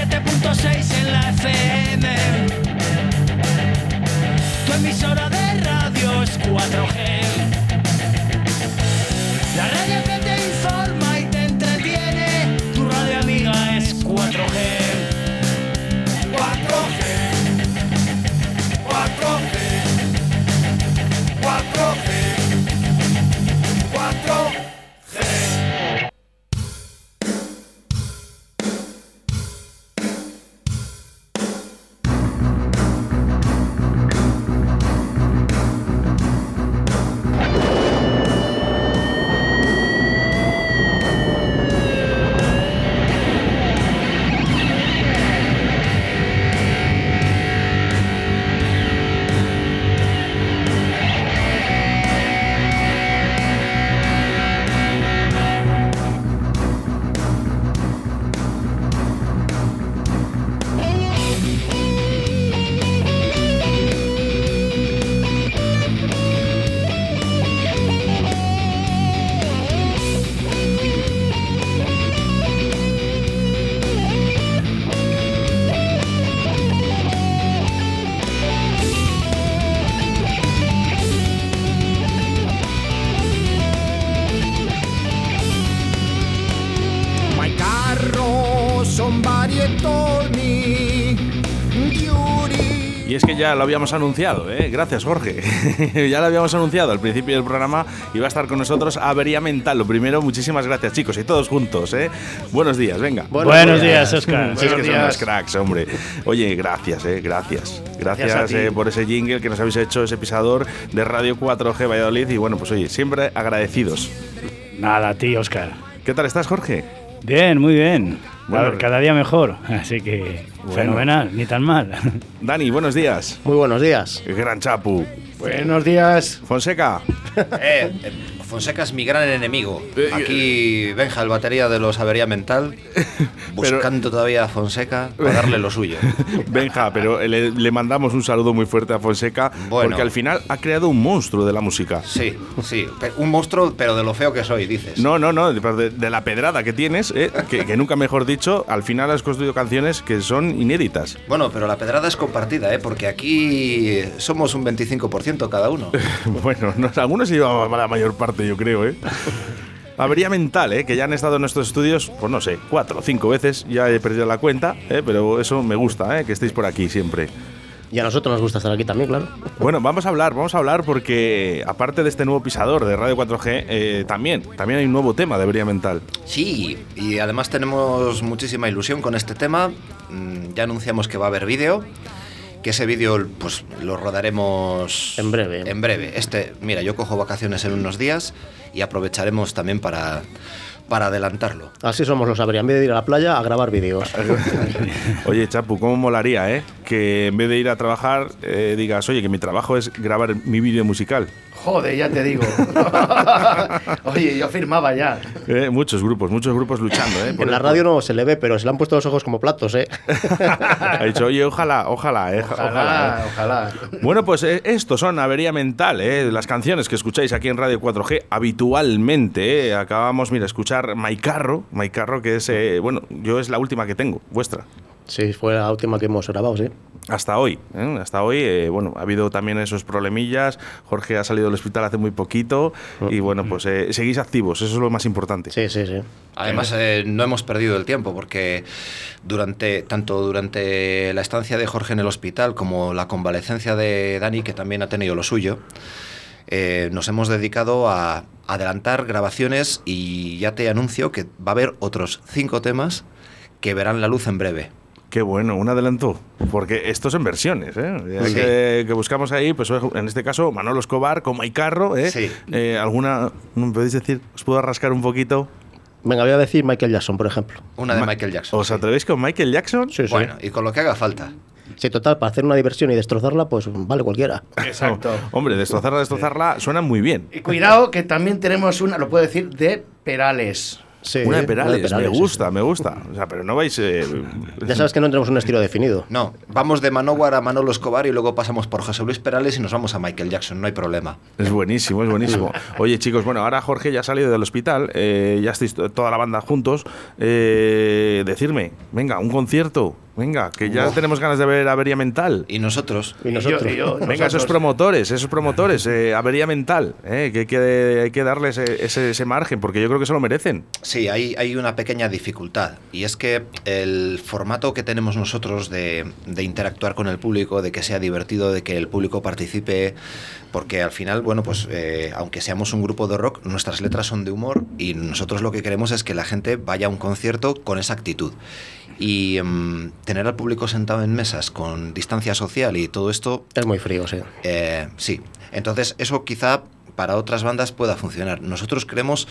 97.6 en la FM. Tu emisora de radio es 4G. Y es que ya lo habíamos anunciado, ¿eh? Gracias, Jorge. ya lo habíamos anunciado al principio del programa y va a estar con nosotros Avería Mental. Lo primero, muchísimas gracias, chicos, y todos juntos, ¿eh? Buenos días, venga. Buenos, días, Oscar. Sí, es que son unos cracks, hombre. Oye, gracias, eh, gracias. Gracias, Gracias a ti. eh, por ese jingle que nos habéis hecho, ese pisador de Radio 4G Valladolid. Y bueno, pues oye, siempre agradecidos. Nada, tío, Oscar. ¿Qué tal estás, Jorge? Bien, muy bien. Bueno, A ver, cada día mejor. Así que Bueno. fenomenal, ni tan mal. Dani, buenos días. Muy buenos días. Gran Chapu. Buenos días. Fonseca. Eh, eh, Fonseca es mi gran enemigo. Eh, Aquí Benja, el batería de los Avería Mental, buscando todavía a Fonseca para darle lo suyo. Benja, pero le, le mandamos un saludo muy fuerte a Fonseca Bueno. porque al final ha creado un monstruo de la música. Sí, sí, un monstruo, pero de lo feo que soy, dices. No, no, no, de, la pedrada que tienes, eh, que, que nunca mejor dicho, al final has construido canciones que son inéditas. Bueno, pero la pedrada es compartida, ¿eh? porque aquí somos un 25% cada uno. bueno, no, algunos se llevan la mayor parte, yo creo, ¿eh? Avería mental, ¿eh? que ya han estado en nuestros estudios, pues no sé, cuatro o cinco veces, ya he perdido la cuenta, ¿eh? pero eso me gusta, ¿eh? que estéis por aquí siempre. Y a nosotros nos gusta estar aquí también, claro. Bueno, vamos a hablar, vamos a hablar porque aparte de este nuevo pisador de Radio 4G, eh, también, también hay un nuevo tema de Avería Mental. Sí, y además tenemos muchísima ilusión con este tema. Mm, Ya anunciamos que va a haber vídeo, que ese vídeo pues lo rodaremos En breve. En breve. Este, mira, yo cojo vacaciones en unos días y aprovecharemos también para, para adelantarlo. Así somos los habría en vez de ir a la playa a grabar vídeos. Oye, Chapu, ¿cómo molaría, eh? Que en vez de ir a trabajar, eh, digas, oye, que mi trabajo es grabar mi vídeo musical. Joder, ya te digo. Oye, yo firmaba ya. Eh, muchos grupos, muchos grupos luchando, ¿eh? Por En la radio no se le ve, pero se le han puesto los ojos como platos, ¿eh? ha dicho, oye, ojalá, ojalá, eh, ojalá. Ojalá, eh". ojalá. Bueno, pues eh, estos son Avería Mental, eh, las canciones que escucháis aquí en Radio 4G habitualmente. eh. Acabamos, mira, escuchar Maicarro, Maicarro que es, eh, bueno, yo es la última que tengo, vuestra. Sí, fue la última que hemos grabado, sí. Hasta hoy, ¿eh? hasta hoy, eh, bueno, ha habido también esos problemillas. Jorge ha salido del hospital hace muy poquito y bueno, pues eh, seguís activos, eso es lo más importante. Sí, sí, sí. Además, eh, no hemos perdido el tiempo porque durante tanto durante la estancia de Jorge en el hospital como la convalecencia de Dani, que también ha tenido lo suyo, eh, nos hemos dedicado a adelantar grabaciones y ya te anuncio que va a haber otros cinco temas que verán la luz en breve. Qué bueno, un adelanto, porque estos son versiones, ¿eh? Sí. que, que buscamos ahí, pues en este caso Manolo Escobar con Maicarro, ¿eh? Sí. Eh, ¿Alguna, me podéis decir, os puedo rascar un poquito? Venga, voy a decir Michael Jackson, por ejemplo. Una de Ma- Michael Jackson. ¿Os sí. atrevéis con Michael Jackson? Sí, sí. Bueno, y con lo que haga falta. Sí, total, para hacer una diversión y destrozarla, pues vale cualquiera. Exacto. Hombre, destrozarla, destrozarla, suena muy bien. Y cuidado que también tenemos una, lo puedo decir, de Perales. Sí, una de una de Perales, Perales, me sí, gusta, me gusta. O sea, pero no vais. eh, Ya sabes que no tenemos un estilo definido. No, vamos de Manowar a Manolo Escobar y luego pasamos por José Luis Perales y nos vamos a Michael Jackson, no hay problema. Es buenísimo, es buenísimo. Oye, chicos, bueno, ahora Jorge ya ha salido del hospital, eh, ya estáis to- toda la banda juntos. Eh, decirme, venga, un concierto, venga, que ya tenemos ganas de ver Avería Mental. Y nosotros, Y nosotros. Y yo- y yo- Venga, esos promotores, esos promotores, eh, avería mental, eh, que hay que, hay que darles ese, ese- ese margen, porque yo creo que se lo merecen. Sí, hay, hay una pequeña dificultad y es que el formato que tenemos nosotros de, de interactuar con el público, de que sea divertido, de que el público participe, porque al final, bueno, pues eh, aunque seamos un grupo de rock, nuestras letras son de humor y nosotros lo que queremos es que la gente vaya a un concierto con esa actitud. Y mm, tener al público sentado en mesas con distancia social y todo esto Es muy frío, sí. eh, sí, entonces eso quizá para otras bandas pueda funcionar. Nosotros creemos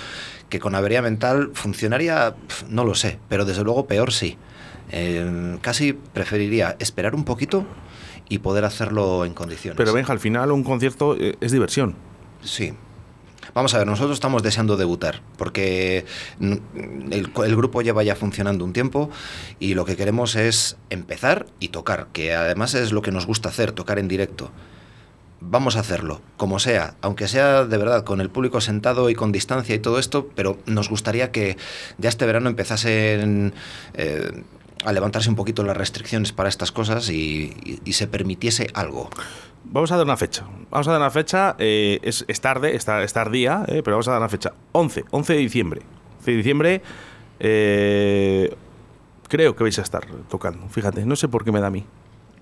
que con avería mental funcionaría, no lo sé, pero desde luego peor sí. Eh, casi preferiría esperar un poquito y poder hacerlo en condiciones. Pero Benja, al final un concierto eh, es diversión. Sí. Vamos a ver, nosotros estamos deseando debutar, porque el, grupo lleva ya funcionando un tiempo y lo que queremos es empezar y tocar, que además es lo que nos gusta hacer, tocar en directo. Vamos a hacerlo, como sea, aunque sea de verdad con el público sentado y con distancia y todo esto, pero nos gustaría que ya este verano empezasen a levantarse un poquito las restricciones para estas cosas y- y- y se permitiese algo. Vamos a dar una fecha. Vamos a dar una fecha, eh, es, es tarde, está, es tardía, eh, pero vamos a dar una fecha. 11, 11 de diciembre. 11 de diciembre, eh, creo que vais a estar tocando. Fíjate, no sé por qué me da a mí.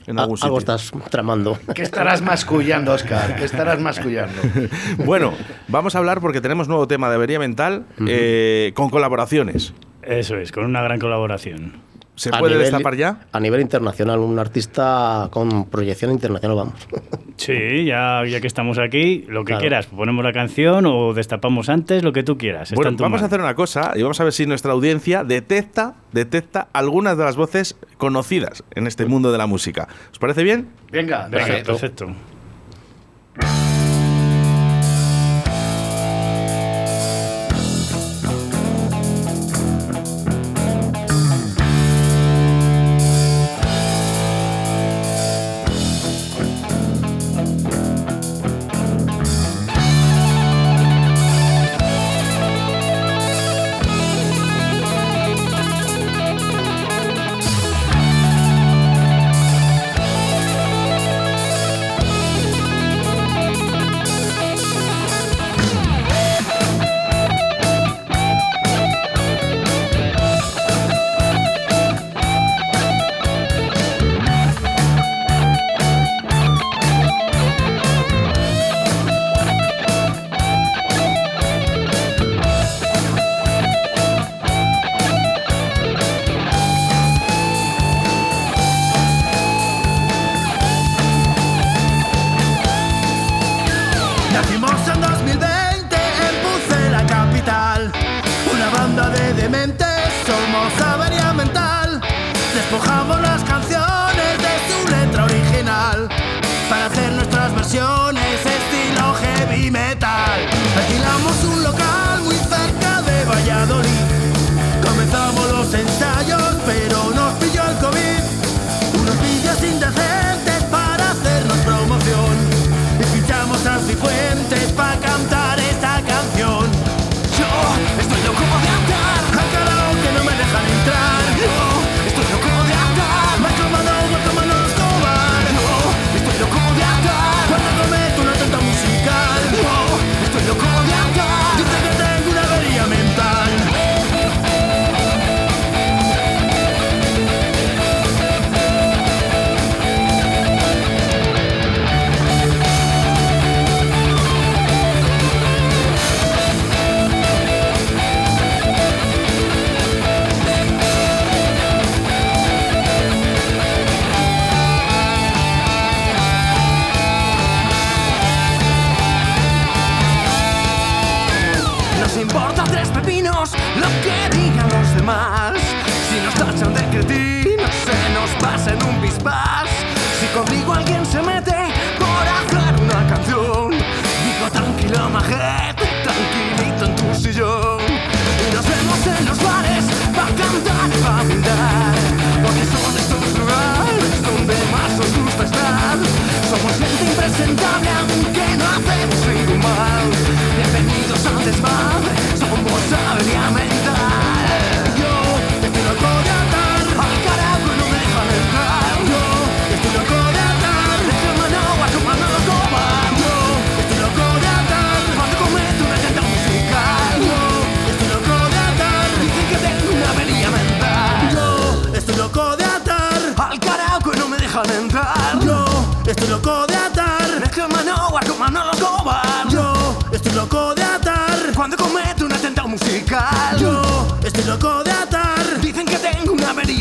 En A- algún algo sitio. estás tramando. ¿Qué estarás mascullando, Oscar? ¿Qué estarás mascullando? Bueno, vamos a hablar porque tenemos nuevo tema de avería mental eh, con colaboraciones. Eso es, con una gran colaboración. ¿Se A puede nivel- destapar ya? A nivel internacional, un artista con proyección internacional, vamos. Sí, ya, ya que estamos aquí, lo que Claro. quieras, ponemos la canción o destapamos antes, lo que tú quieras. Bueno, vamos a hacer una cosa y vamos a ver si nuestra audiencia detecta, detecta algunas de las voces conocidas en este mundo de la música. ¿Os parece bien? Venga, Venga, perfecto. perfecto.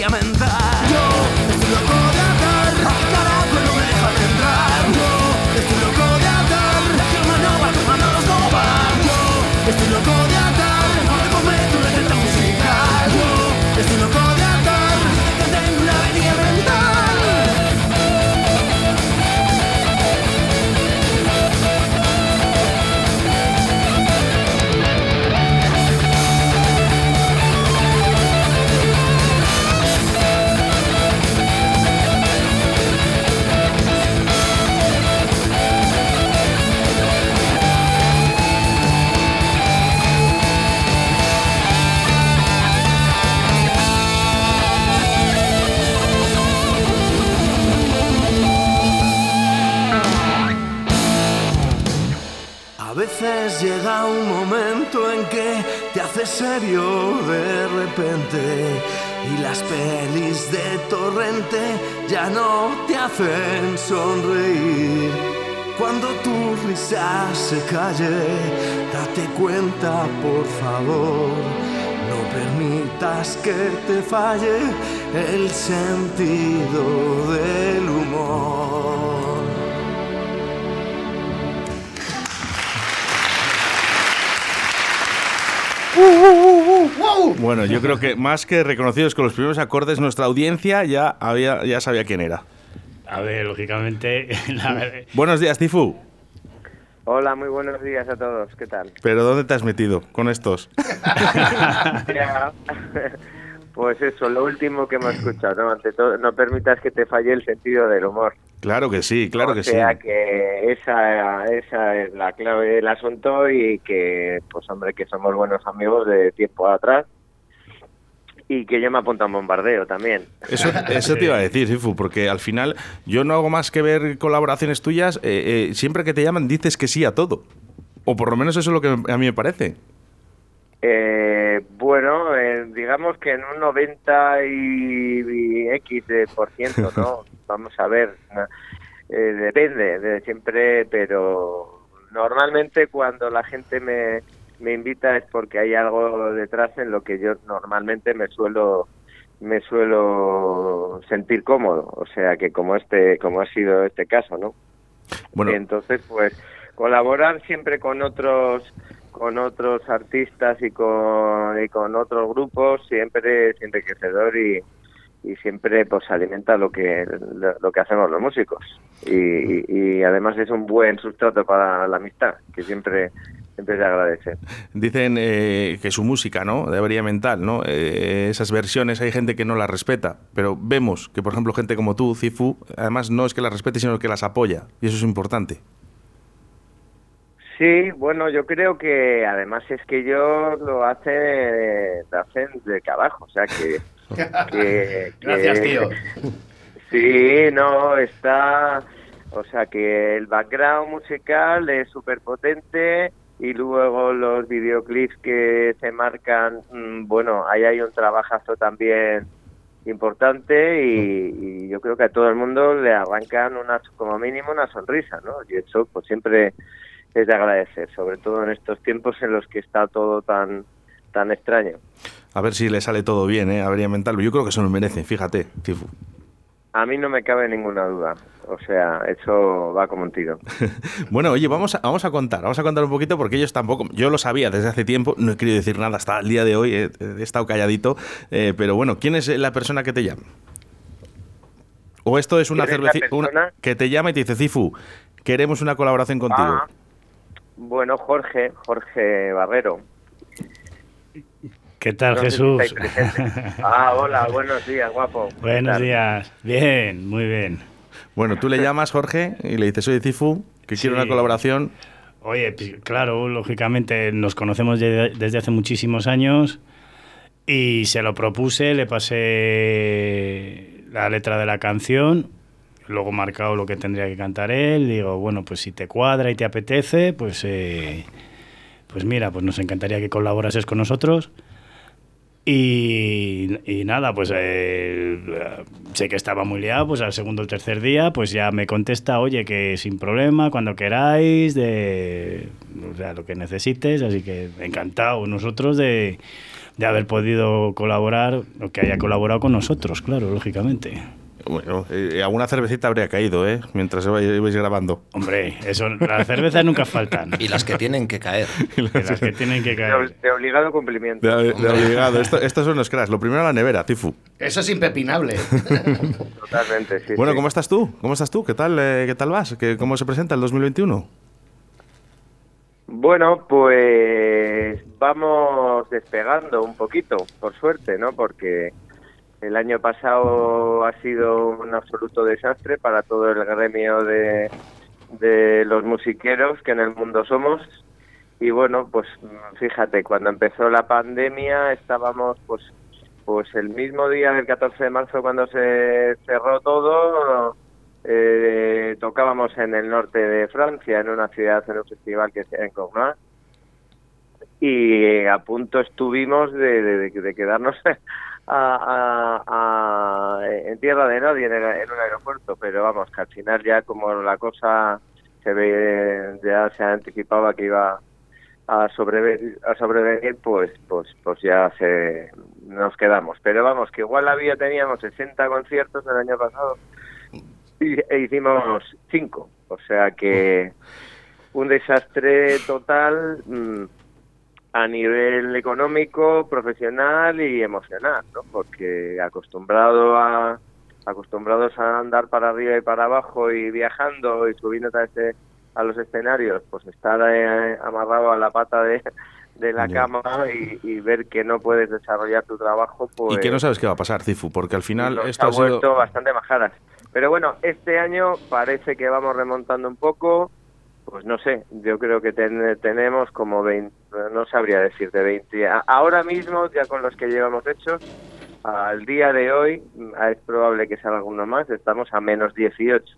Una serio de repente y las pelis de torrente ya no te hacen sonreír. Cuando tu risa se calle, date cuenta por favor. No permitas que te falle el sentido del humor. Bueno, yo creo que más que reconocidos con los primeros acordes, nuestra audiencia ya, había, ya sabía quién era. A ver, lógicamente, la Buenos días, Tifu. Hola, muy buenos días a todos. ¿Qué tal? ¿Pero dónde te has metido con estos? Pues eso, lo último que hemos escuchado. ¿no? Ante todo, no permitas que te falle el sentido del humor. Claro que sí, claro o que sea sí. que esa, esa es la clave del asunto y que, pues hombre, que somos buenos amigos de tiempo atrás y que yo me apunto a un bombardeo también. Eso, eso te iba a decir, Tifu, porque al final yo no hago más que ver colaboraciones tuyas. eh, eh, siempre que te llaman dices que sí a todo. O por lo menos eso es lo que a mí me parece. Eh, bueno, eh, digamos que en un 90 y, y X de por ciento, ¿no? Vamos a ver, eh, depende de siempre, pero normalmente cuando la gente me, me invita es porque hay algo detrás en lo que yo normalmente me suelo me suelo sentir cómodo, o sea que como este como ha sido este caso, ¿no? Bueno, Entonces, pues colaborar siempre con otros con otros artistas y con, y con otros grupos siempre es enriquecedor y, y siempre pues alimenta lo que lo, que hacemos los músicos y, y- además es un buen sustrato para la amistad que siempre siempre se agradece. dicen eh, que su música, ¿no? De avería mental, ¿no? Eh, esas versiones hay gente que no las respeta, pero vemos que, por ejemplo, gente como tú, Cifu, además no es que las respete, sino que las apoya. Y eso es importante. Sí, bueno, yo creo que además es que ellos lo hacen, lo hacen de que abajo, o sea que... que- Gracias, tío. Sí, no, está... O sea que el background musical es súper potente y luego los videoclips que se marcan, mm, bueno, ahí hay un trabajazo también importante y, y yo creo que a todo el mundo le arrancan una, como mínimo una sonrisa, ¿no? Y eso pues siempre es de agradecer, sobre todo en estos tiempos en los que está todo tan tan extraño. A ver si le sale todo bien, ¿eh? Avería mental. Yo creo que se lo merece, fíjate, Cifu. A mí no me cabe ninguna duda, o sea, eso va como un tiro. Bueno, oye, vamos a, vamos a contar, vamos a contar un poquito porque ellos tampoco, yo lo sabía desde hace tiempo, no he querido decir nada hasta el día de hoy, he estado calladito, eh, pero bueno, ¿quién es la persona que te llama? ¿O esto es una ¿Quién es la cervecita que te llama y te dice, Cifu, queremos una colaboración contigo? Ah, bueno, Jorge, Jorge Barrero. ¿Qué tal, No sé si Jesús? Ah, hola, buenos días, guapo. ¿Qué Buenos días. Bien, muy bien. Bueno, tú le llamas, Jorge, y le dices, oye, Cifu, que quiero Sí. una colaboración. Oye, pues, claro, lógicamente nos conocemos de- desde hace muchísimos años y se lo propuse, le pasé la letra de la canción, luego marcado lo que tendría que cantar él, digo, bueno, pues si te cuadra y te apetece, pues, eh, pues mira, pues nos encantaría que colaborases con nosotros. Y, nada, pues eh, sé que estaba muy liado, pues al segundo o tercer día, pues ya me contesta, oye, que sin problema, cuando queráis, de lo que necesites, así que encantado nosotros de, de haber podido colaborar, o que haya colaborado con nosotros, claro, lógicamente. Bueno, eh, alguna cervecita habría caído, ¿eh? Mientras ibais grabando. Hombre, eso, las cervezas nunca faltan. Y las que tienen que caer. Y las que tienen que De, caer. de obligado cumplimiento. De, de obligado. Esto- estos son los cracks. Lo primero la nevera, Cifu. Eso es impepinable. Totalmente, sí. Bueno, sí. ¿cómo estás tú? ¿Cómo estás tú? ¿Qué tal, eh, qué tal vas? ¿Qué, ¿Cómo se presenta el 2021? Bueno, pues vamos despegando un poquito, por suerte, ¿no? Porque el año pasado ha sido un absoluto desastre para todo el gremio de, de los musiqueros que en el mundo somos. Y bueno, pues fíjate, cuando empezó la pandemia estábamos pues pues el mismo día del 14 de marzo cuando se cerró todo, eh, tocábamos en el norte de Francia, en una ciudad, en un festival que se en Cournat, y a punto estuvimos de quedarnos a- a- en tierra de nadie en, el- en un aeropuerto, pero vamos, que al final ya como la cosa se ve, ya se anticipaba que iba a sobrevenir, a sobrevenir pues, pues, pues ya se, nos quedamos. Pero vamos, que igual había, teníamos 60 conciertos el año pasado y, e hicimos 5. O sea que un desastre total mm, a nivel económico, profesional y emocional, ¿no? Porque acostumbrado a acostumbrados a andar para arriba y para abajo y viajando y subiendo a, este, a los escenarios, pues estar eh, amarrado a la pata de, de la cama y, y ver que no puedes desarrollar tu trabajo, pues y que no sabes qué va a pasar, Cifu, porque al final esto ha ha sido... vuelto bastante majaras. Pero bueno, este año parece que vamos remontando un poco. Pues no sé, yo creo que ten- tenemos como 20, no sabría decirte 20. A- Ahora mismo, ya con los que llevamos hechos, al día de hoy, es probable que salga alguno más, estamos a menos 18.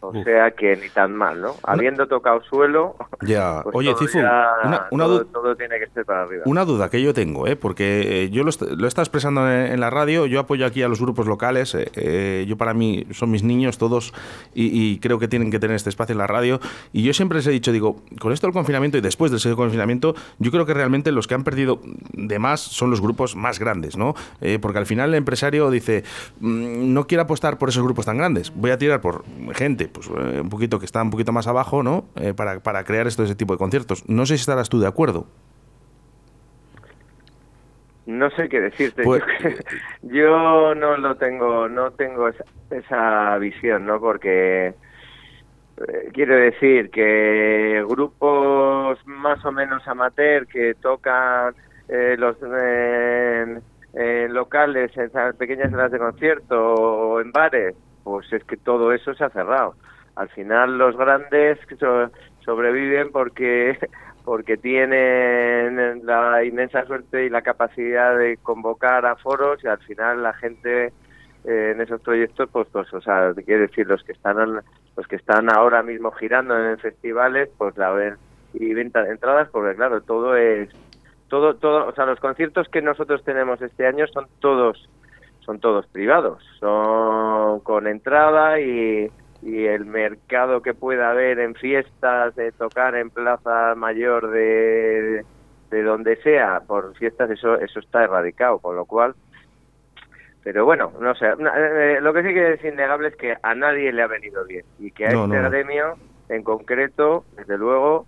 O Uf. sea que ni tan mal, ¿no? Habiendo tocado suelo, Ya. pues Oye, Cifu, ya- una, una todo, tiene que ser para arriba. Una duda que yo tengo, ¿eh? porque eh, yo lo, est- lo he estado expresando en, en la radio, yo apoyo aquí a los grupos locales, eh, eh, yo para mí son mis niños todos y, y creo que tienen que tener este espacio en la radio y yo siempre les he dicho, digo, con esto del confinamiento y después del confinamiento, yo creo que realmente los que han perdido de más son los grupos más grandes, ¿no? Eh, porque al final el empresario dice, "Mm, no quiero apostar por esos grupos tan grandes, voy a tirar por gente, pues eh, un poquito que está un poquito más abajo, ¿no? Eh, para, para crear esto, ese tipo de conciertos. No sé si estarás tú de acuerdo. No sé qué decirte. Pues- Yo no lo tengo, no tengo esa, esa visión, ¿no? Porque eh, quiero decir que grupos más o menos amateur que tocan eh, los locales, en pequeñas salas de concierto o en bares, pues es que todo eso se ha cerrado. Al final los grandes sobreviven porque porque tienen la inmensa suerte y la capacidad de convocar a foros y al final la gente eh, en esos proyectos pues pues o sea quiero decir los que están los que están ahora mismo girando en festivales pues la ven y venta de entradas porque claro todo es todo todo o sea los conciertos que nosotros tenemos este año son todos son todos privados. Son con entrada y y el mercado que pueda haber en fiestas de tocar en plaza mayor de, de donde sea por fiestas eso eso está erradicado con lo cual pero bueno no sé eh, lo que sí que es innegable es que a nadie le ha venido bien y que a No, este no, gremio en concreto desde luego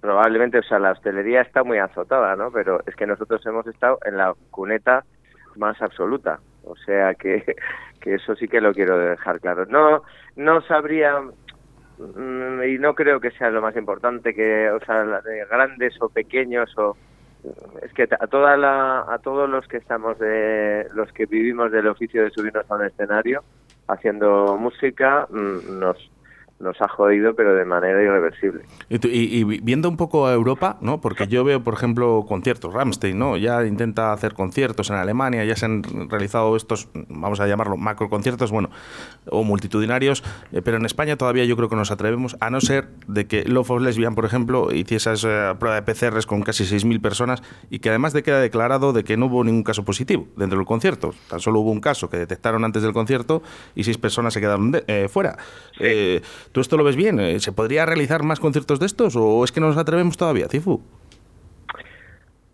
probablemente o sea la hostelería está muy azotada no pero es que nosotros hemos estado en la cuneta más absoluta. O sea que, que eso sí que lo quiero dejar claro. No no sabría mm, y no creo que sea lo más importante que o sea de grandes o pequeños o es que a toda la, a todos los que estamos de los que vivimos del oficio de subirnos a un escenario haciendo música mm, nos nos ha jodido, pero de manera irreversible. Y, tú- y- y viendo un poco a Europa, ¿no? Porque yo veo, por ejemplo, conciertos, Rammstein, ¿no? Ya intenta hacer conciertos en Alemania, ya se han realizado estos, vamos a llamarlo, macro conciertos, bueno, o multitudinarios, eh, pero en España todavía yo creo que nos atrevemos, a no ser de que Love of Lesbian, por ejemplo, hiciese esa prueba de PCRs con casi 6.000 personas y que además de queda declarado de que no hubo ningún caso positivo dentro del concierto. Tan solo hubo un caso que detectaron antes del concierto y seis personas se quedaron de- eh, fuera. Eh, ¿Tú esto lo ves bien? Eh, ¿Se podría realizar más conciertos de estos o es que no nos atrevemos todavía, Cifu?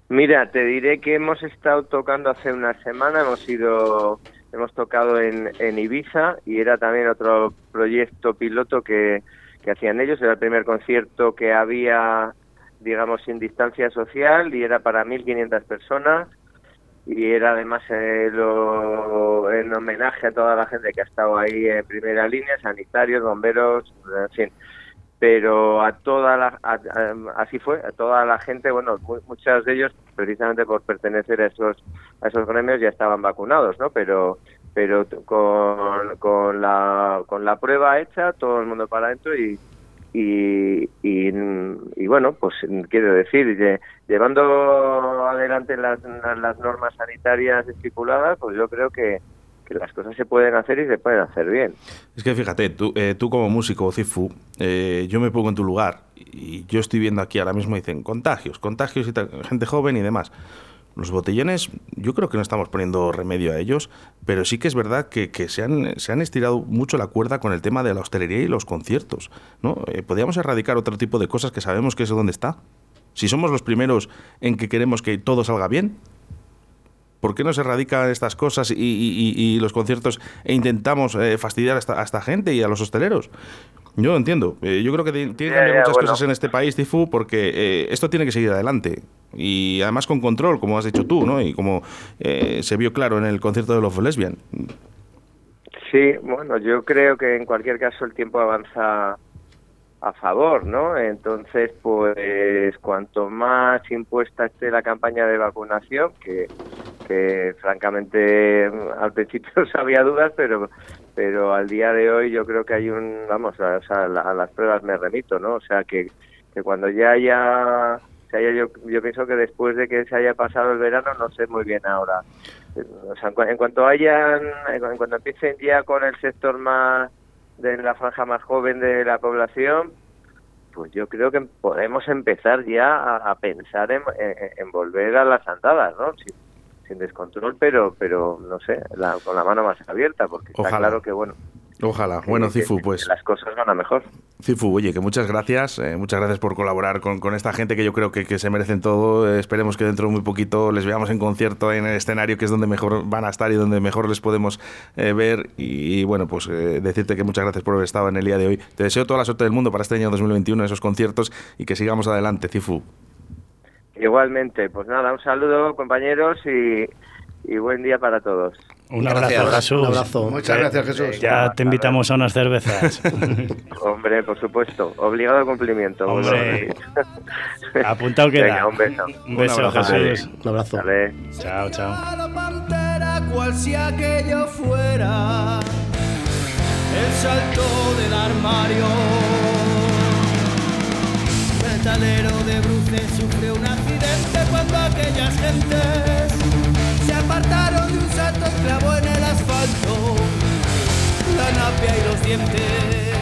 Mira, te diré que hemos estado tocando hace una semana, hemos ido, hemos tocado en, Ibiza y era también otro proyecto piloto que, que hacían ellos, era el primer concierto que había, digamos, sin distancia social y era para 1.500 personas y era además eh, lo- en homenaje a toda la gente que ha estado ahí en primera línea, sanitarios, bomberos, en fin. Pero a toda la a- así fue a toda la gente bueno mu- muchos de ellos precisamente por pertenecer a esos a esos gremios ya estaban vacunados no pero pero con, con la con la prueba hecha todo el mundo para adentro y y, y, y bueno pues quiero decir lle- llevando adelante las, las normas sanitarias estipuladas pues yo creo que que las cosas se pueden hacer y se pueden hacer bien Es que fíjate, tú, eh, tú como músico, Cifu, eh, yo me pongo en tu lugar y yo estoy viendo aquí ahora mismo, dicen contagios, contagios y gente joven y demás. Los botellones, yo creo que no estamos poniendo remedio a ellos, pero sí que es verdad que, se, han, se han estirado mucho la cuerda con el tema de la hostelería y los conciertos. ¿no? Eh, Podríamos erradicar otro tipo de cosas que sabemos que es donde está. Si somos los primeros en que queremos que todo salga bien, ¿Por qué no se erradican estas cosas y, los conciertos e intentamos eh, fastidiar a a esta gente y a los hosteleros? Yo lo entiendo. Eh, yo creo que ti- tiene que cambiar muchas bueno. cosas en este país, Tifu, porque eh, esto tiene que seguir adelante. Y además con control, como has dicho tú, ¿no? Y como eh, se vio claro en el concierto de los Lesbian. Sí, bueno, yo creo que en cualquier caso el tiempo avanza a favor, ¿no? Entonces, pues cuanto más impuesta esté la campaña de vacunación, que, que francamente al principio había dudas, pero pero al día de hoy yo creo que hay un, vamos, a, o sea, la- a las pruebas me remito, ¿no? O sea, que, que cuando ya haya, se haya yo, yo pienso que después de que se haya pasado el verano, no sé muy bien ahora. O sea, en, en cuanto hayan, en cu- en cuanto empiecen ya con el sector más de la franja más joven de la población, pues yo creo que podemos empezar ya a, a pensar en, en- volver a las andadas, ¿no? Sin, sin descontrol, pero, pero no sé, la- con la mano más abierta, porque está Ojalá. claro que, bueno, Ojalá. que- Bueno, Cifu, que pues las cosas van a mejor. Cifu, oye, que muchas gracias, eh, muchas gracias por colaborar con, con esta gente que yo creo que, que se merecen todo. Eh, esperemos que dentro de muy poquito les veamos en concierto en el escenario, que es donde mejor van a estar y donde mejor les podemos eh, ver. Y, bueno, pues decirte que muchas gracias por haber estado en el día de hoy. Te deseo toda la suerte del mundo para este año 2021, esos conciertos y que sigamos adelante, Cifu. Igualmente, pues nada, un saludo, compañeros, y, y buen día para todos. Un Gracias. abrazo, Jesús. Un abrazo. Muchas gracias, Jesús. Ya te invitamos a unas cervezas. Hombre, por supuesto, obligado al cumplimiento. Hombre. Apuntado queda. Venga, un beso. Un beso, Un abrazo. Jesús. Un abrazo. Vale. Chao, chao. A la pantera, cual si aquello fuera el salto del armario. El talero de Bruces sufrió un accidente cuando aquellas gentes se apartaron de un salto y clavó en el asfalto la napia y los dientes.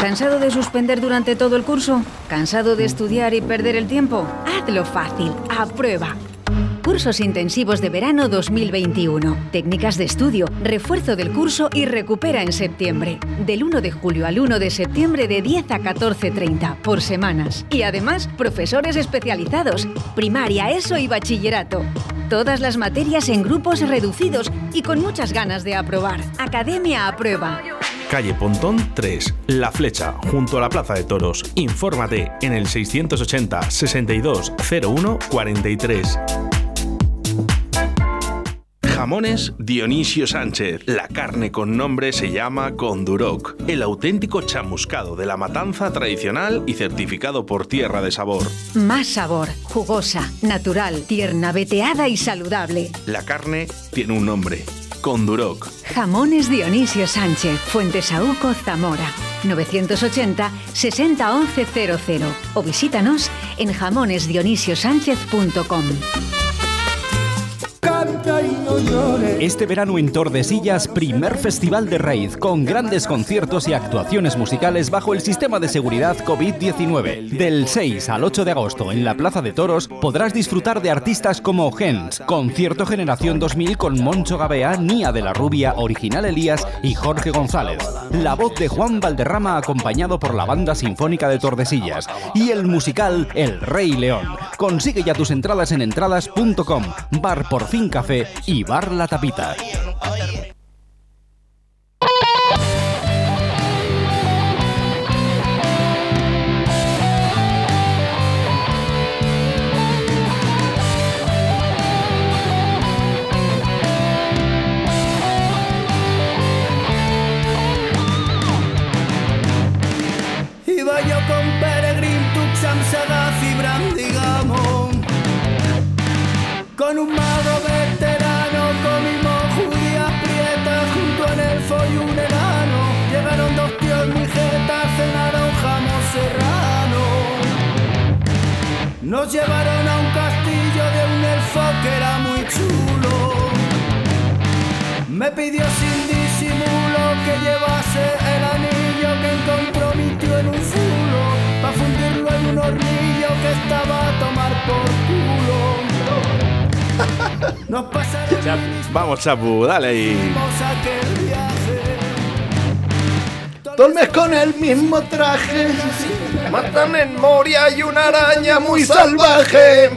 ¿Cansado de suspender durante todo el curso? ¿Cansado de estudiar y perder el tiempo? Hazlo fácil. Aprueba. Cursos intensivos de verano 2021. Técnicas de estudio, refuerzo del curso y recupera en septiembre. Del 1 de julio al 1 de septiembre de 10 a 14.30 por semanas. Y además, profesores especializados. Primaria, ESO y bachillerato. Todas las materias en grupos reducidos y con muchas ganas de aprobar. Academia Aprueba. Calle Pontón 3, La Flecha, junto a la Plaza de Toros. Infórmate en el 680 62 01 43. Jamones Dionisio Sánchez. La carne con nombre se llama Conduroc. El auténtico chamuscado de la matanza tradicional y certificado por Tierra de Sabor. Más sabor, jugosa, natural, tierna, veteada y saludable. La carne tiene un nombre. Conduroc. Jamones Dionisio Sánchez, Fuentesauco, Zamora. 980 60 11 00 o visítanos en Este verano en Tordesillas, primer festival de raíz con grandes conciertos y actuaciones musicales bajo el sistema de seguridad COVID-19. Del 6 al 8 de agosto en la Plaza de Toros podrás disfrutar de artistas como Gens, Concierto Generación 2000 con Moncho Gabea, Nia de la Rubia, Original Elías y Jorge González. La voz de Juan Valderrama acompañado por la Banda Sinfónica de Tordesillas y el musical El Rey León. Consigue ya tus entradas en entradas.com, Bar Por Fin Café y Bar La Tapita. Iba yo con Peregrin, Tuxam, Sagaz y Brandigamo Con un Nos llevaron a un castillo de un elfo que era muy chulo Me pidió sin disimulo que llevase el anillo que encontró mi tío en un zulo Pa' fundirlo en un hornillo que estaba a tomar por culo Nos pasaron Vamos, Chapu, dale ahí. Aquel viaje Todo el mes con el mismo traje. Matan en Moria y una araña muy salvaje.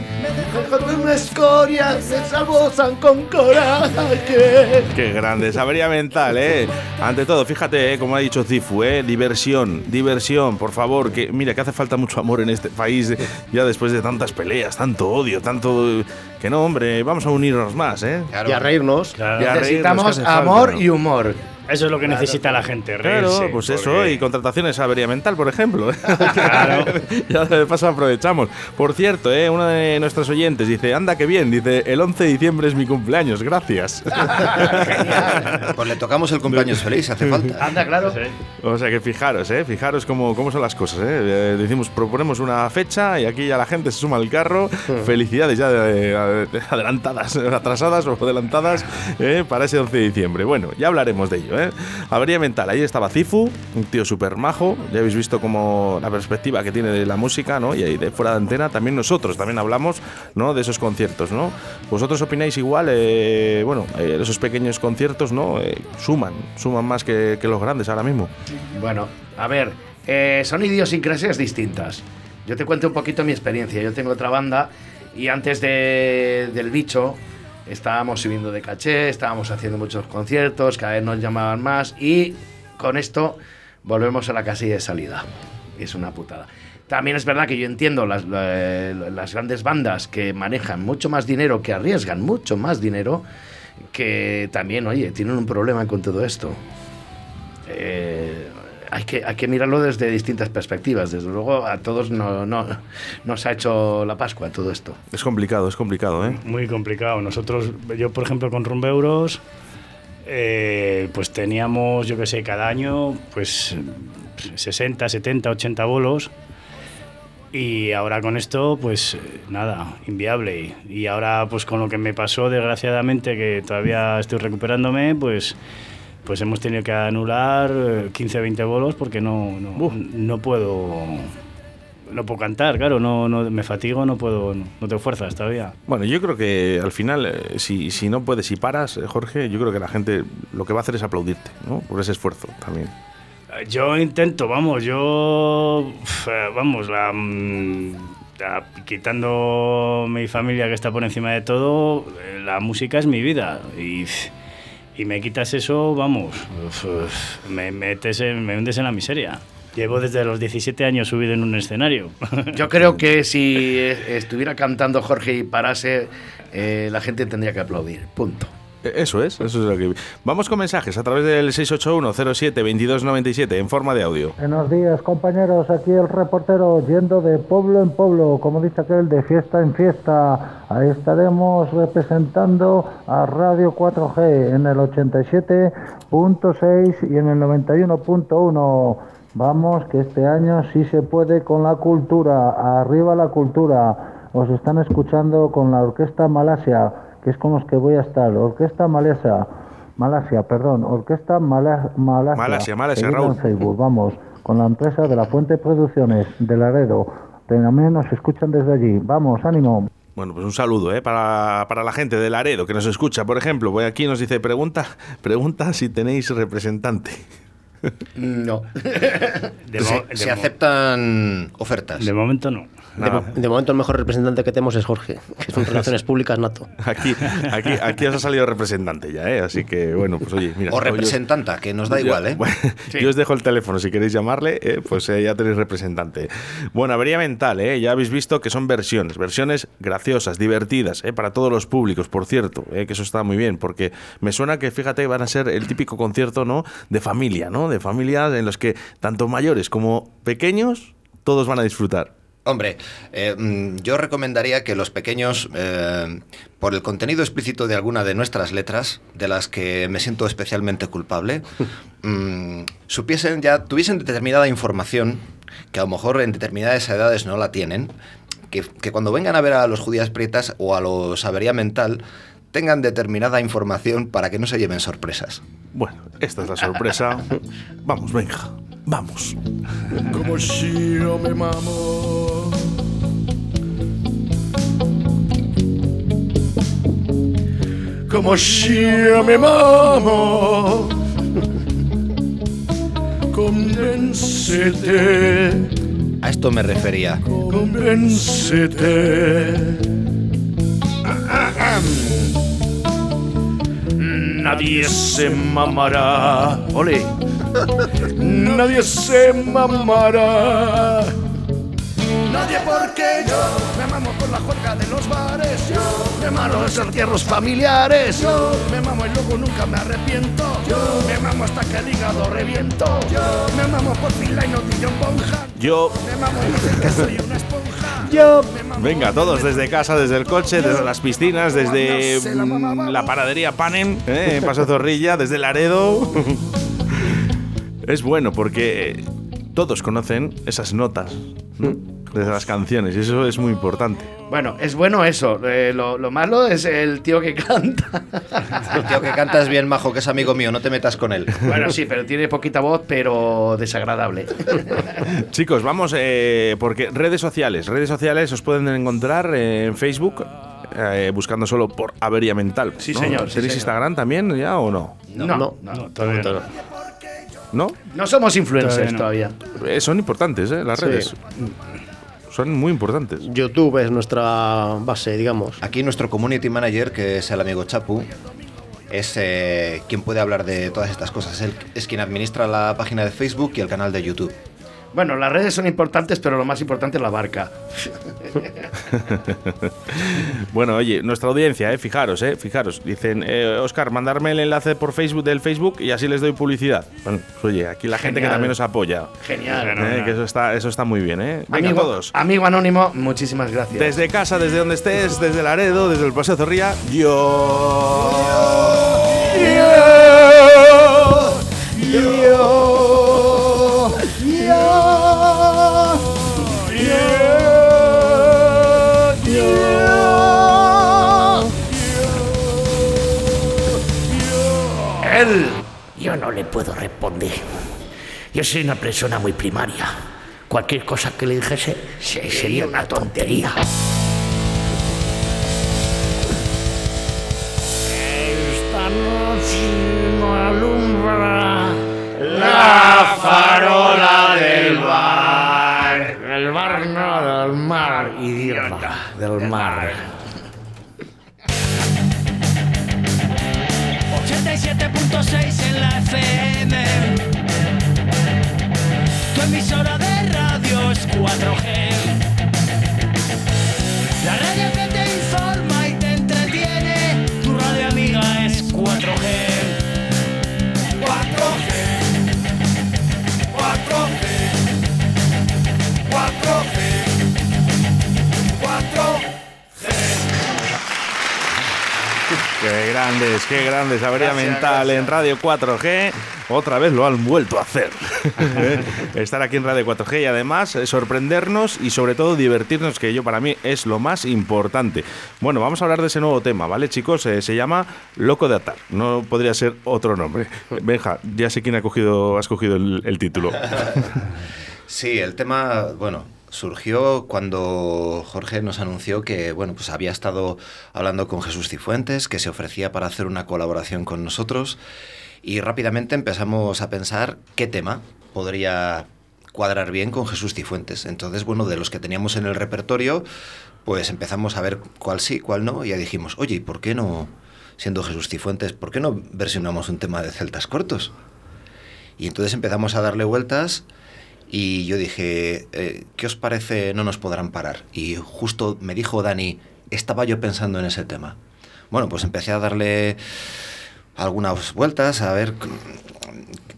Con una escoria se salvozan con coraje. Qué grande, sabería mental, ¿eh? Ante todo, fíjate, ¿eh? como ha dicho Cifu, ¿eh? Diversión, diversión, por favor, que mira que hace falta mucho amor en este país, eh, ya después de tantas peleas, tanto odio, tanto... Que no, hombre, vamos a unirnos más, ¿eh? Y a reírnos. Y a reírnos, Necesitamos falta, amor ¿no? y humor. Eso es lo que necesita la gente, Claro, reírse, pues porque- eso, y contrataciones a avería mental, por ejemplo. ya de paso aprovechamos. Por cierto, eh, una de nuestras oyentes dice, anda que bien, dice, el 11 de diciembre es mi cumpleaños, gracias. Pues le tocamos el cumpleaños feliz, hace falta. Anda, claro. O sea que fijaros, ¿eh? Fijaros cómo, cómo son las cosas, ¿eh? Eh, Decimos, proponemos una fecha y aquí ya la gente se suma al carro. Felicidades ya de- de- adelantadas, atrasadas o adelantadas ¿eh? para ese 11 de diciembre. Bueno, ya hablaremos de ello, ¿eh? Avería mental, ahí estaba Cifu, un tío súper majo. Ya habéis visto como la perspectiva que tiene de la música, ¿no? Y ahí de fuera de antena también nosotros también hablamos, ¿no? De esos conciertos, ¿no? ¿Vosotros opináis igual? eh, bueno, eh, esos pequeños conciertos, ¿no? Eh, suman, suman más que, que los grandes ahora mismo. Bueno, a ver, eh, son idiosincrasias distintas. Yo te cuento un poquito mi experiencia. Yo tengo otra banda y antes de- del bicho estábamos subiendo de caché, estábamos haciendo muchos conciertos, cada vez nos llamaban más y con esto volvemos a la casilla de salida. Es una putada. También es verdad que yo entiendo las, la- las grandes bandas que manejan mucho más dinero, que arriesgan mucho más dinero, que también, oye, tienen un problema con todo esto. Eh, hay, que, hay que mirarlo desde distintas perspectivas. Desde luego, a todos no, no, nos ha hecho la Pascua todo esto. Es complicado, es complicado, ¿eh? Muy complicado. Nosotros, yo por ejemplo con Rumbeuros, eh, pues teníamos, yo qué sé, cada año, pues 60, 70, 80 bolos. Y ahora con esto, pues nada, inviable. Y ahora, pues con lo que me pasó, desgraciadamente, que todavía estoy recuperándome, pues, pues hemos tenido que anular eh, 15, 20 bolos porque no, no, no puedo. No puedo cantar, claro, no, no me fatigo, no puedo, no, no tengo fuerzas todavía. Bueno, yo creo que al final, eh, si, si no puedes y paras, eh, Jorge, yo creo que la gente lo que va a hacer es aplaudirte, ¿no? Por ese esfuerzo también. Yo intento, vamos, yo, eh, vamos, la, mm, la- quitando mi familia que está por encima de todo, eh, la música es mi vida y, y me quitas eso, vamos, me metes, en- me hundes en la miseria. Llevo desde los 17 años subido en un escenario. Yo creo que si estuviera cantando Jorge y parase, eh, la gente tendría que aplaudir. Punto. Eh, Eso es, eso es lo que... Vamos con mensajes a través del 681-07-2297 en forma de audio. Buenos días compañeros, aquí el reportero yendo de pueblo en pueblo, como dice aquel, de fiesta en fiesta. Ahí estaremos representando a Radio 4G en el 87.6 y en el 91.1. Vamos, que este año sí se puede con la cultura, arriba la cultura. Os están escuchando con la Orquesta Malasia, que es con los que voy a estar. Orquesta Malasia, Malasia, perdón, Orquesta Mala- Malasia. Malasia, Malasia, Seguidlo Raúl. en Facebook, vamos, con la empresa de la Fuente Producciones de Laredo. También nos escuchan desde allí. Vamos, ánimo. Bueno, pues un saludo ¿eh? para, para la gente de Laredo que nos escucha. Por ejemplo, voy aquí y nos dice, pregunta, pregunta si tenéis representante. No. De se, de aceptan ofertas. De momento no. De, mo- de momento el mejor representante que tenemos es Jorge, que son relaciones públicas nato. Aquí, aquí, aquí os ha salido representante ya, ¿eh? Así que, bueno, pues oye, mira. o representanta, que nos da igual, ¿eh? bueno, Yo os dejo el teléfono si queréis llamarle, eh, pues eh, ya tenéis representante. Bueno, avería mental, eh, ya habéis visto que son versiones, versiones graciosas, divertidas, eh, para todos los públicos, por cierto, eh, que eso está muy bien, porque me suena que, fíjate, van a ser el típico concierto, ¿no? De familia, ¿no? De familias en los que tanto mayores como pequeños, todos van a disfrutar. Hombre, eh, mm, yo recomendaría que los pequeños, eh, por el contenido explícito de alguna de nuestras letras, de las que me siento especialmente culpable, mm, supiesen ya, tuviesen determinada información, que a lo mejor en determinadas edades no la tienen, que, que cuando vengan a ver a los judías prietas o a los avería mental, tengan determinada información para que no se lleven sorpresas. Bueno, esta es la sorpresa. Vamos, venga, vamos. Como si yo me mamo. Como si yo me mamo. Convéncete, A esto me refería. convéncete. Nadie se mamará. Ole. Nadie se mamará Nadie porque yo me mamo por la juerga de los bares. Yo me mamo los entierros familiares. Yo me mamo y luego nunca me arrepiento. Yo me mamo hasta que el hígado reviento. Yo me mamo por Finlay, no John Bonham. Yo. Me mamo y dicen que soy una esponja. Yo. Venga, todos desde casa, desde el coche, desde las piscinas, desde mm, la panadería Panem, ¿eh? en Paso Zorrilla, desde Laredo. es bueno porque todos conocen esas notas ¿no? De las canciones y eso es muy importante. Bueno, es bueno eso. eh, lo, lo malo es el tío que canta. El tío que canta es bien majo, que es amigo mío, no te metas con él. Bueno, sí, pero tiene poquita voz, pero desagradable. Chicos, vamos, eh, porque redes sociales, redes sociales os pueden encontrar eh, en Facebook. eh, buscando solo por avería mental. Sí, ¿no? señor, sí, ¿Tenéis señor. Instagram también ya o no? No, no, no, todavía no. ¿No? No somos influencers Todavía todavía. Eh, son importantes, ¿eh? Las Sí. redes. Son muy importantes. YouTube es nuestra base, digamos. Aquí nuestro community manager, que es el amigo Chapu, es eh, quien puede hablar de todas estas cosas. Él es quien administra la página de Facebook y el canal de YouTube. Bueno, las redes son importantes, pero lo más importante es la barca. bueno, oye, nuestra audiencia, eh, fijaros, eh, fijaros. Dicen, eh, Oscar, mandarme el enlace por Facebook del Facebook y así les doy publicidad. Bueno, pues, oye, aquí la gente que también nos apoya. Genial. Eh, que eso está, eso está muy bien, ¿eh? Venga, amigo, todos. amigo anónimo, muchísimas gracias. Desde casa, desde donde estés, desde Laredo, desde el Paseo Zorrilla, yo. Yo, Él, yo no le puedo responder. Yo soy una persona muy primaria. Cualquier cosa que le dijese se- sería una tontería. Esta noche no alumbra la farola del bar. El bar no, del mar, idiota. Del mar. 87.6 en la FM. Tu emisora de radio es 4G. Qué grandes, qué grandes. Avería Gracias, mental gracias. en Radio 4G. Otra vez lo han vuelto a hacer. Estar aquí en Radio 4G y además eh, sorprendernos y sobre todo divertirnos, que yo para mí es lo más importante. Bueno, vamos a hablar de ese nuevo tema, ¿vale, chicos? Eh, se llama Loco de Atar. No podría ser otro nombre. Benja, ya sé quién ha cogido, has cogido el, el título. Sí, el tema, bueno, surgió cuando Jorge nos anunció que, bueno, pues había estado hablando con Jesús Cifuentes, que se ofrecía para hacer una colaboración con nosotros y rápidamente empezamos a pensar qué tema podría cuadrar bien con Jesús Cifuentes. Entonces, bueno, de los que teníamos en el repertorio, pues empezamos a ver cuál sí, cuál no, y ya dijimos, oye, ¿y por qué no, siendo Jesús Cifuentes, por qué no versionamos un tema de Celtas Cortos? Y entonces empezamos a darle vueltas y yo dije, eh, ¿qué os parece no nos podrán parar? Y justo me dijo Dani, estaba yo pensando en ese tema. Bueno, pues empecé a darle algunas vueltas a ver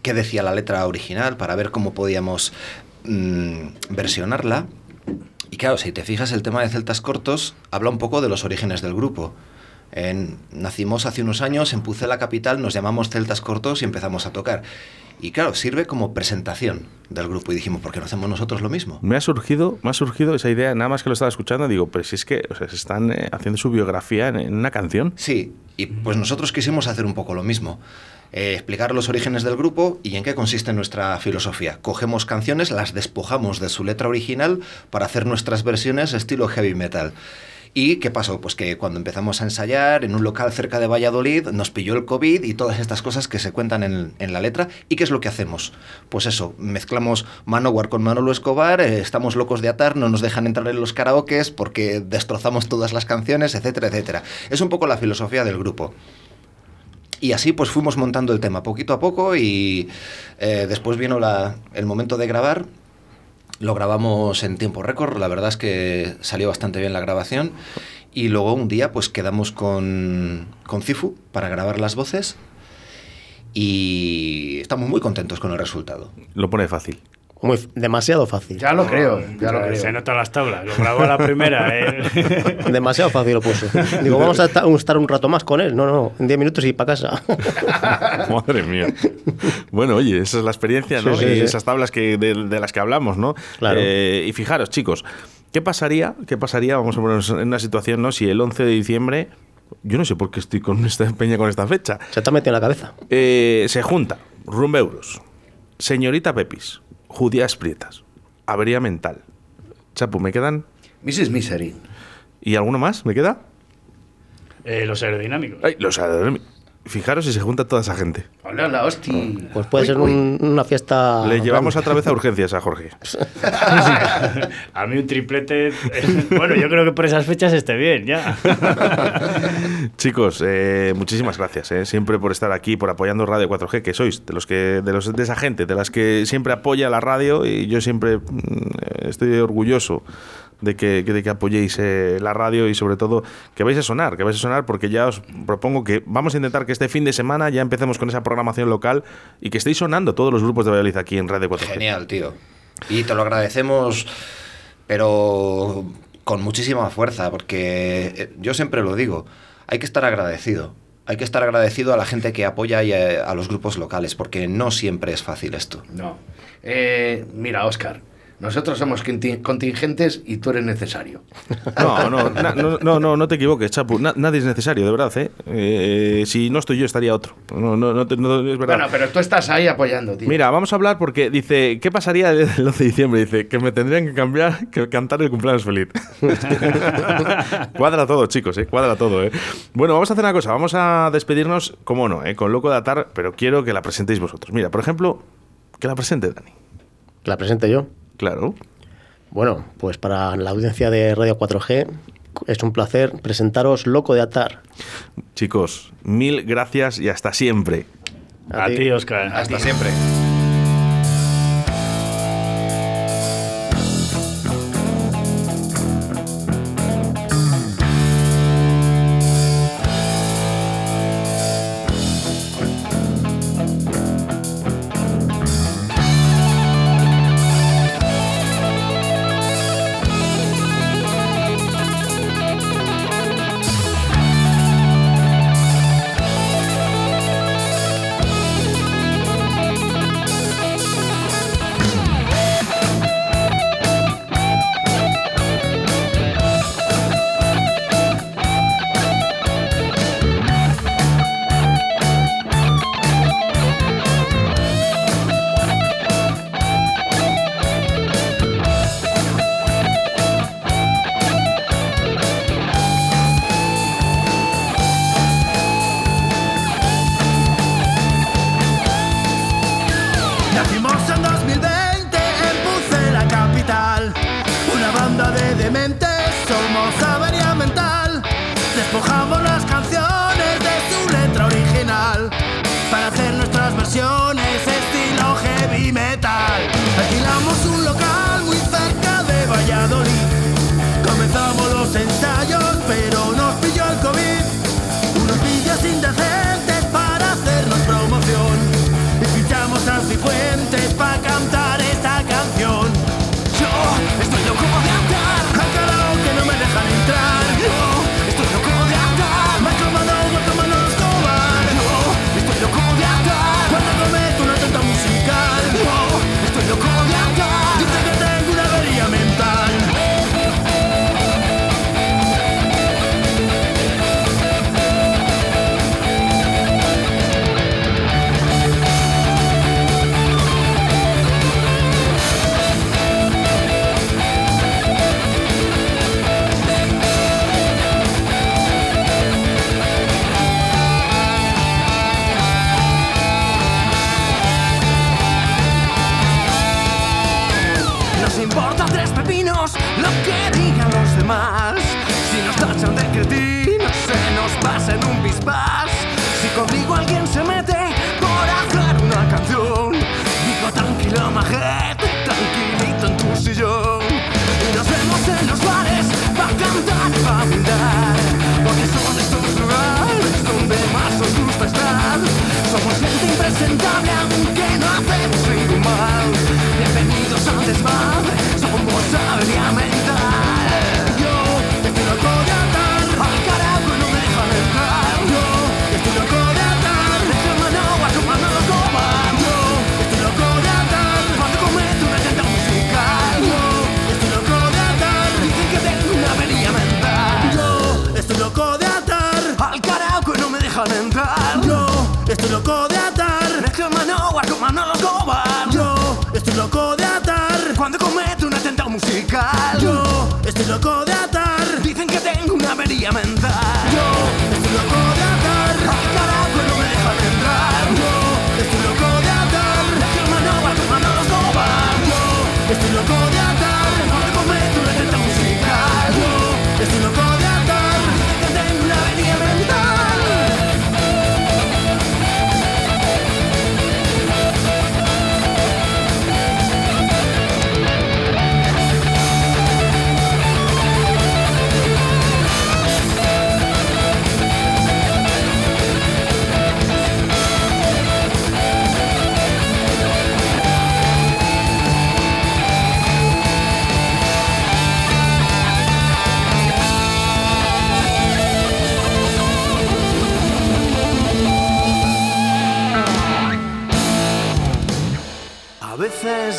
qué decía la letra original para ver cómo podíamos mm, versionarla. Y claro, si te fijas, el tema de Celtas Cortos habla un poco de los orígenes del grupo. En- nacimos hace unos años en Pucela Capital, nos llamamos Celtas Cortos y empezamos a tocar. Y claro, sirve como presentación del grupo. Y dijimos, ¿por qué no hacemos nosotros lo mismo? Me ha surgido, me ha surgido esa idea, nada más que lo estaba escuchando, digo, pero si es que o sea, se están eh, haciendo su biografía en, en una canción. Sí, y pues nosotros quisimos hacer un poco lo mismo. Eh, explicar los orígenes del grupo y en qué consiste nuestra filosofía. Cogemos canciones, las despojamos de su letra original para hacer nuestras versiones estilo heavy metal. ¿Y qué pasó? Pues que cuando empezamos a ensayar en un local cerca de Valladolid nos pilló el COVID y todas estas cosas que se cuentan en, la letra. ¿Y qué es lo que hacemos? Pues eso, mezclamos Manowar con Manolo Escobar, eh, estamos locos de atar, no nos dejan entrar en los karaokes porque destrozamos todas las canciones, etcétera, etcétera. Es un poco la filosofía del grupo. Y así pues fuimos montando el tema poquito a poco y eh, después vino el momento de grabar Lo grabamos en tiempo récord, la verdad es que salió bastante bien la grabación. Y luego un día pues quedamos con, con Cifu para grabar las voces y estamos muy contentos con el resultado. Lo pone fácil. Muy, demasiado fácil. Ya lo creo, ya lo Se creo. notan las tablas. Lo grabó a la primera. ¿eh? Demasiado fácil lo puso. Digo, vamos a esta- estar un rato más con él. No, no, en 10 minutos y para casa. Madre mía. Bueno, oye, esa es la experiencia, ¿no? Sí, sí, y sí. esas tablas que, de, de las que hablamos, ¿no? Claro. Eh, y fijaros, chicos, ¿qué pasaría? ¿Qué pasaría? Vamos a ponernos en una situación, ¿no? Si el 11 de diciembre, yo no sé por qué estoy con esta empeña con esta fecha, Se te ha metido en la cabeza. eh, se junta Rumbeuros, Señorita Pepis, Judías Prietas, Avería Mental. Chapu, ¿me quedan? Mrs. Misery. ¿Y alguno más? ¿Me queda? Eh, los aerodinámicos. Ay, los aerodinámicos. Fijaros si se junta toda esa gente. Hola, la hostia. Pues puede Uy, ser uy. un- una fiesta. Le llevamos grande. otra vez a urgencias a Jorge. A mí un triplete. Bueno, yo creo que por esas fechas esté bien, ya. Chicos, eh, muchísimas gracias, eh, siempre por estar aquí, por apoyando Radio 4G, que sois de los que, de los de esa gente, de las que siempre apoya la radio y yo siempre mm, estoy orgulloso de que, de que apoyéis eh, la radio y sobre todo que vais a sonar, que vais a sonar porque ya os propongo que vamos a intentar que este fin de semana ya empecemos con esa programación local y que estéis sonando todos los grupos de Valladolid aquí en Radio 4G. Genial, tío. Y te lo agradecemos, pero con muchísima fuerza, porque eh, yo siempre lo digo, hay que estar agradecido. Hay que estar agradecido a la gente que apoya y a, a los grupos locales, porque no siempre es fácil esto. No. Eh, mira, Oscar. Nosotros somos conti- contingentes y tú eres necesario. No, no, na- no, no, no, no te equivoques, Chapu. Na- nadie es necesario, de verdad. ¿eh? Eh, si no estoy yo, estaría otro. No, no, no, es verdad. Bueno, pero tú estás ahí apoyando, tío. Mira, vamos a hablar porque dice, ¿qué pasaría el 11 de diciembre? Dice, que me tendrían que cambiar, que cantar el cumpleaños feliz. cuadra todo, chicos, ¿eh? cuadra todo. ¿eh? Bueno, vamos a hacer una cosa, vamos a despedirnos, como no, ¿eh? con Loco de Atar, pero quiero que la presentéis vosotros. Mira, por ejemplo, que la presente Dani. ¿La presente yo? Claro. Bueno, pues para la audiencia de Radio 4G es un placer presentaros Loco de Atar. Chicos, mil gracias y hasta siempre. A ti, Oscar. Hasta siempre.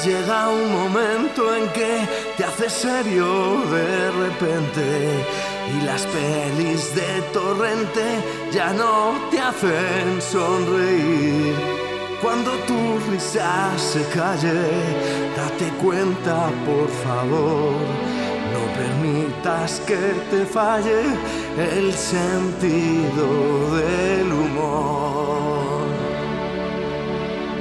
llega un momento en que te hace serio de repente y las pelis de torrente ya no te hacen sonreír. Cuando tu risa se calle, date cuenta por favor, no permitas que te falle el sentido del humor.